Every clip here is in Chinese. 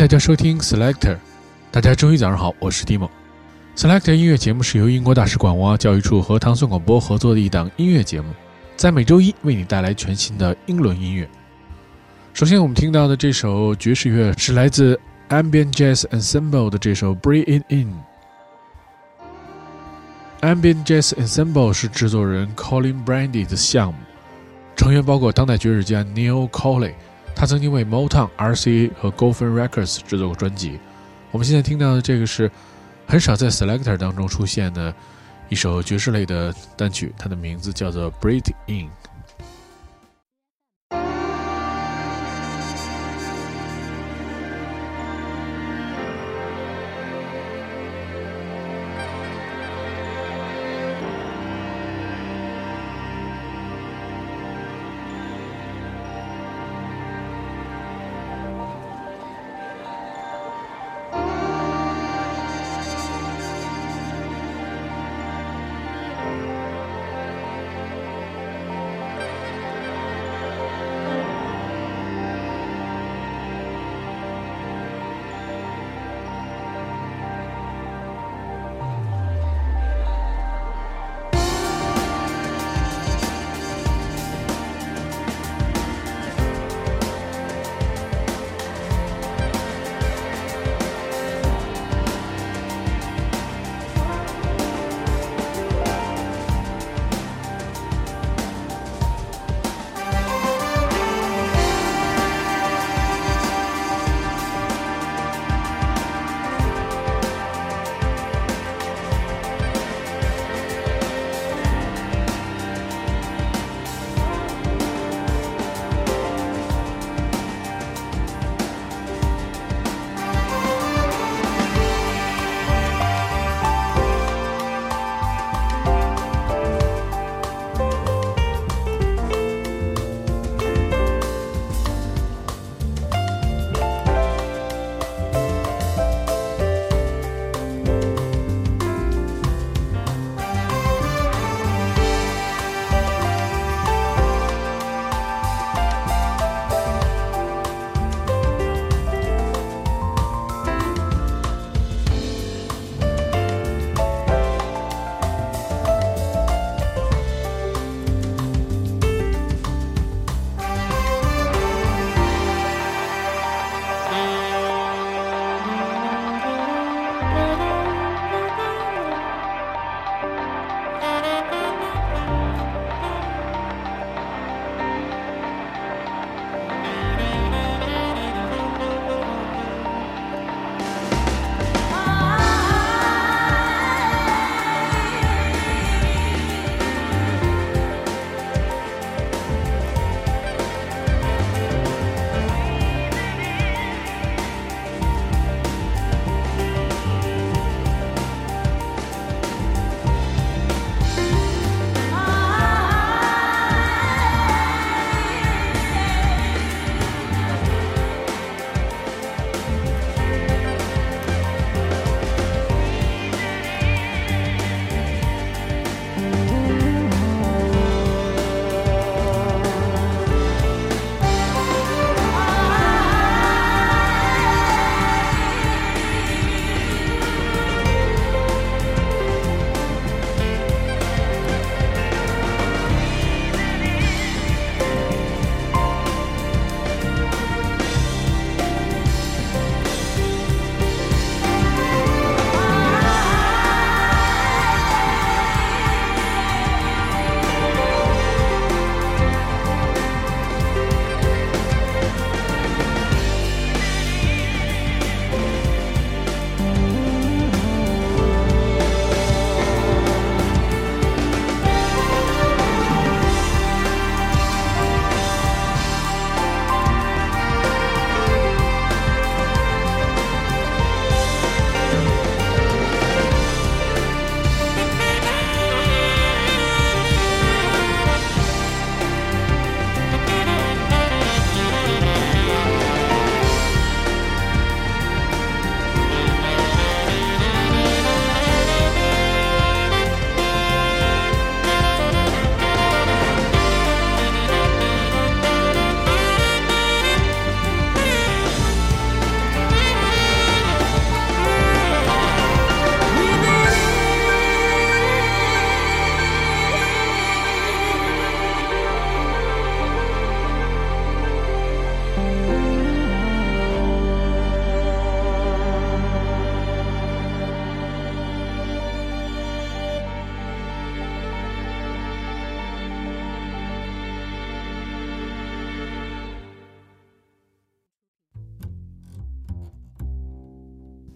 大家收听 Selector。大家周一早上好，我是 Dimo。Selector 音乐节目是由英国大使馆文化教育处和唐宋广播合作的一档音乐节目，在每周一为你带来全新的英伦音乐。首先，我们听到的这首爵士乐是来自 Ambient Jazz Ensemble 的这首《Breathe It In》。Ambient Jazz Ensemble 是制作人 Colin Brandy 的项目，成员包括当代爵士家 Neil Colley，他曾经为 Motown、RCA 和 g o f e n Records 制作过专辑。我们现在听到的这个是很少在 Selector 当中出现的一首爵士类的单曲，它的名字叫做《Breathe In》。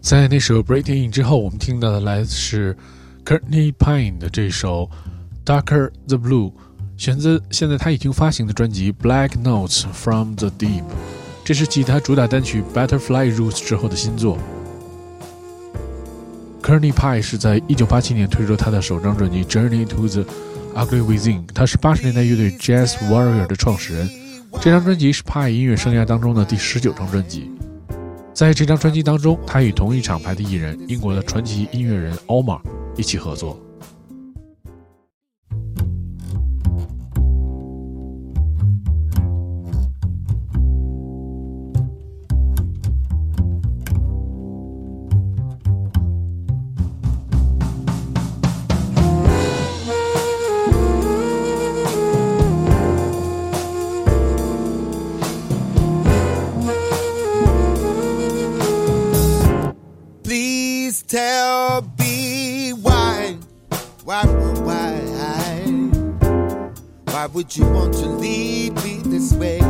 在那首《Breaking In》之后，我们听到的来自是 Courtney Pine 的这首《Darker the Blue》，选自现在他已经发行的专辑《Black Notes from the Deep》，这是继他主打单曲《Butterfly Roots》之后的新作。Courtney Pine 是在1987年推出他的首张专辑《Journey to the Ugly Within》，他是80年代乐队 Jazz Warrior 的创始人。这张专辑是 Pine 音乐生涯当中的第十九张专辑。在这张专辑当中，他与同一厂牌的艺人，英国的传奇音乐人 Omar 一起合作。Would you want to leave me this way?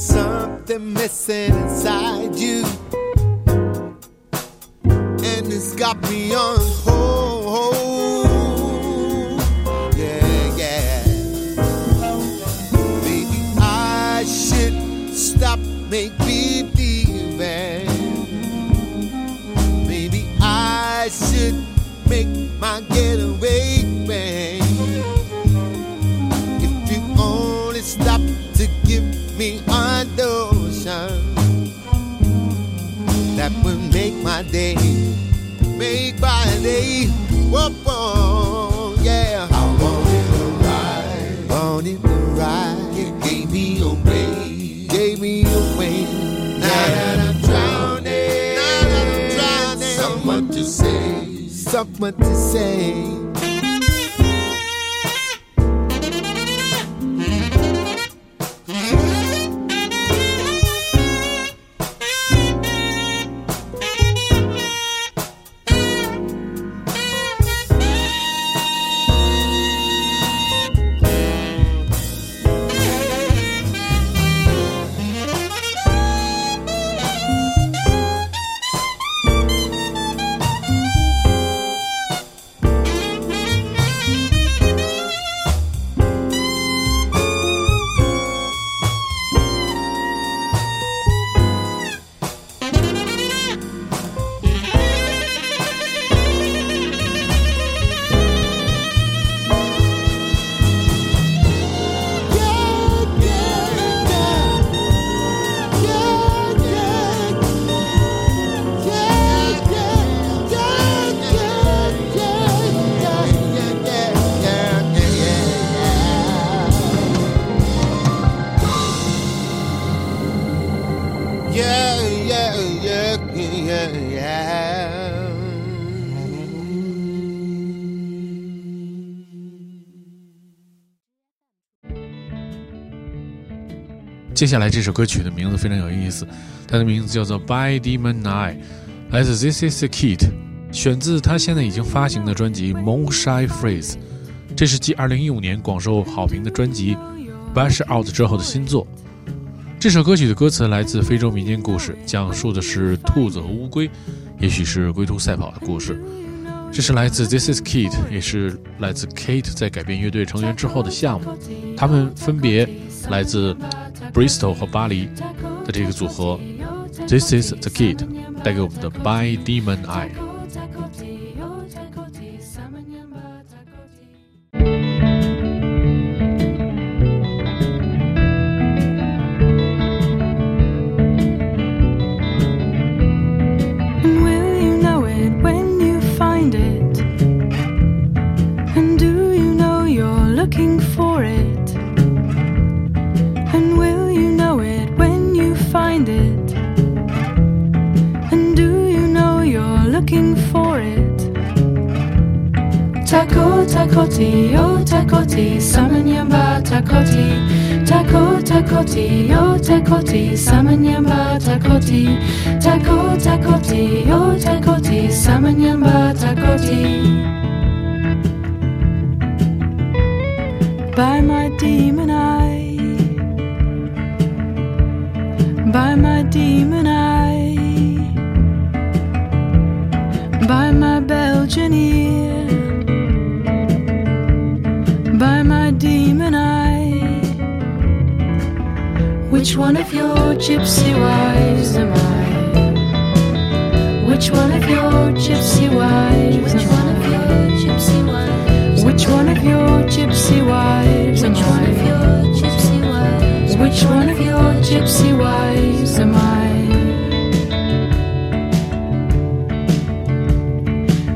Something missing inside you, and it's got me on hold. Day. Whoa, whoa, yeah. I wanted to ride, wanted to ride. You gave me away, gave me away. Now that I'm drowning, now that I'm drowning, someone to say, someone to say. 接下来这首歌曲的名字非常有意思，它的名字叫做《By Demon Eye》，来自 This Is the Kid，选自他现在已经发行的专辑《Moonshine Phrase》，这是继2015年广受好评的专辑《Bash Out》之后的新作。这首歌曲的歌词来自非洲民间故事，讲述的是兔子和乌龟，也许是龟兔赛跑的故事。这是来自 This Is Kid，也是来自 Kate 在改变乐队成员之后的项目。他们分别来自 Bristol 和巴黎的这个组合。This Is the Kid 带给我们的 By Demon Eye。Takoti, yo takoti, samanyamba takoti, tako takoti, yo takoti, samanyamba Which one of your gypsy wives am I? Which one of your gypsy wives? Which one of your gypsy wives? Which one of your gypsy wives am I? Which one of your gypsy wives am I?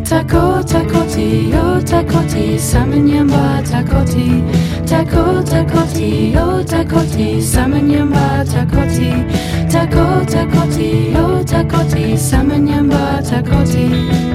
Tako takoti, yo takoti, samanyamba takoti, tako takoti, yo takoti, samanyamba takoti, tako takoti, yo takoti, samanyamba takoti.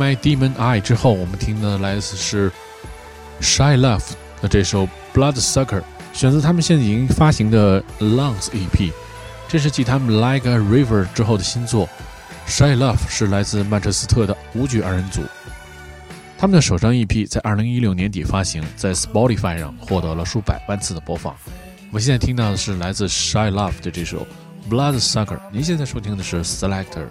My Demon Eye 之后，我们听的来自是 Shy Love 的这首 Bloodsucker，选择他们现在已经发行的 Lungs EP，这是继他们 Like a River 之后的新作。Shy Love 是来自曼彻斯特的舞曲二人组，他们的首张 EP 在2016年底发行，在 Spotify 上获得了数百万次的播放。我们现在听到的是来自 Shy Love 的这首 Bloodsucker。您现在收听的是 Selector。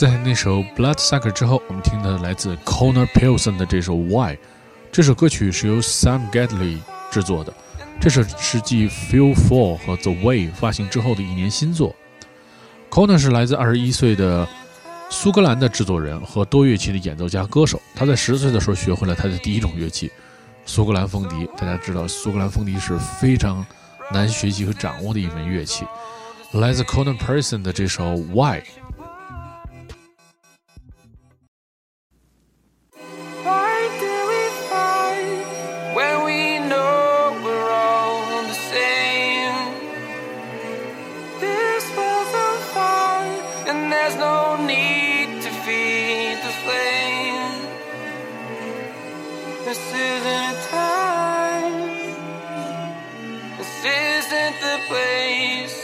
在那首《Bloodsucker》之后，我们听到来自 Connor Pilson 的这首《Why》。这首歌曲是由 Sam Gadley 制作的，这首是继《Feel For》和《The Way》发行之后的一年新作。Connor 是来自21岁的苏格兰的制作人和多乐器的演奏家歌手。他在十岁的时候学会了他的第一种乐器——苏格兰风笛。大家知道，苏格兰风笛是非常难学习和掌握的一门乐器。来自 Connor Pilson 的这首《》。Why isn't time. This isn't the place.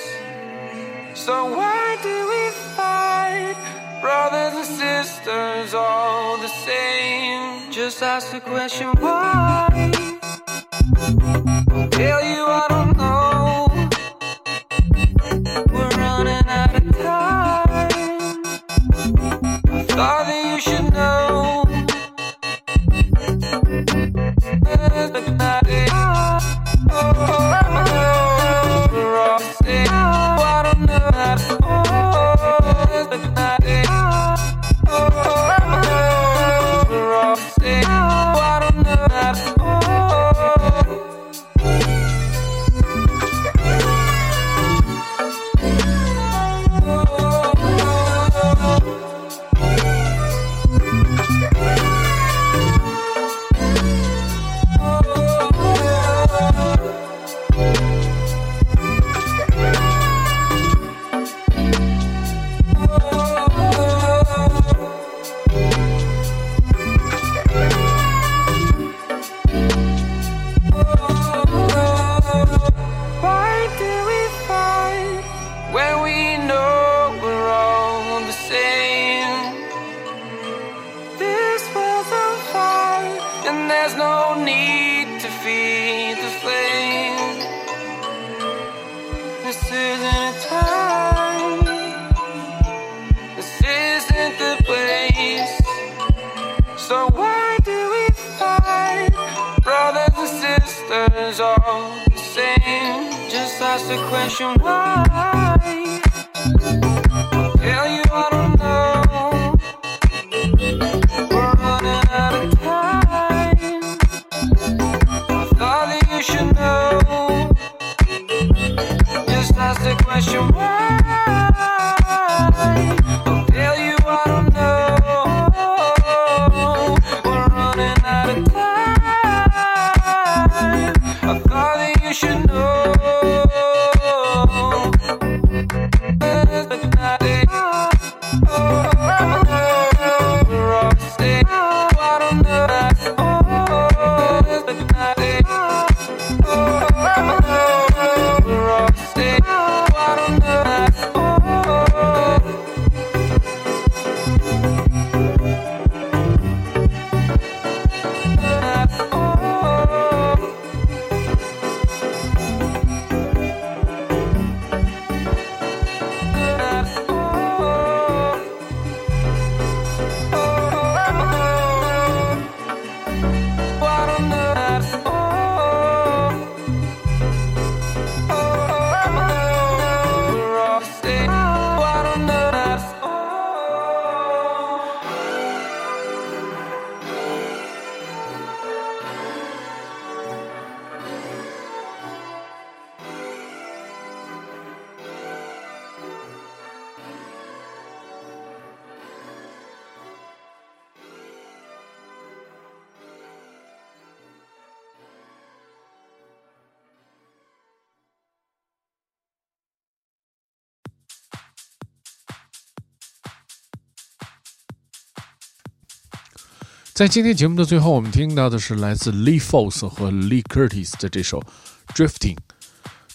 So why do we fight? Brothers and sisters, all the same. Just ask the question why. I'll tell you I don't ask the question why. I'll Tell you 在今天节目的最后，我们听到的是来自 Lee Foss 和 Lee Curtis 的这首《Drifting》，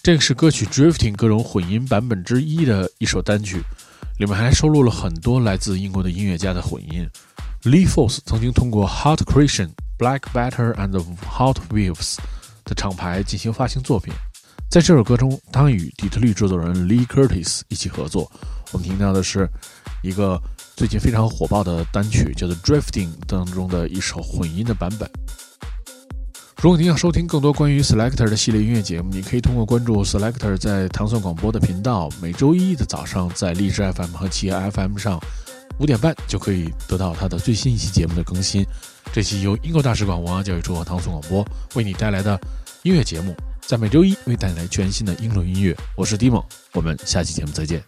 这个是歌曲《Drifting》各种混音版本之一的一首单曲，里面还收录了很多来自英国的音乐家的混音。Lee Foss 曾经通过 Hot Christian、Black Butter and Hot Waves 的厂牌进行发行作品。在这首歌中，他与底特律制作人 Lee Curtis 一起合作。我们听到的是一个。最近非常火爆的单曲叫做《Drifting》当中的一首混音的版本。如果您要收听更多关于 Selector 的系列音乐节目，你可以通过关注 Selector 在糖蒜广播的频道，每周一的早上在荔枝 FM 和企业 FM 上五点半就可以得到他的最新一期节目的更新。这期由英国大使馆文化教育处和糖蒜广播为你带来的音乐节目，在每周一为带来全新的英伦音乐。我是 Dimo，我们下期节目再见。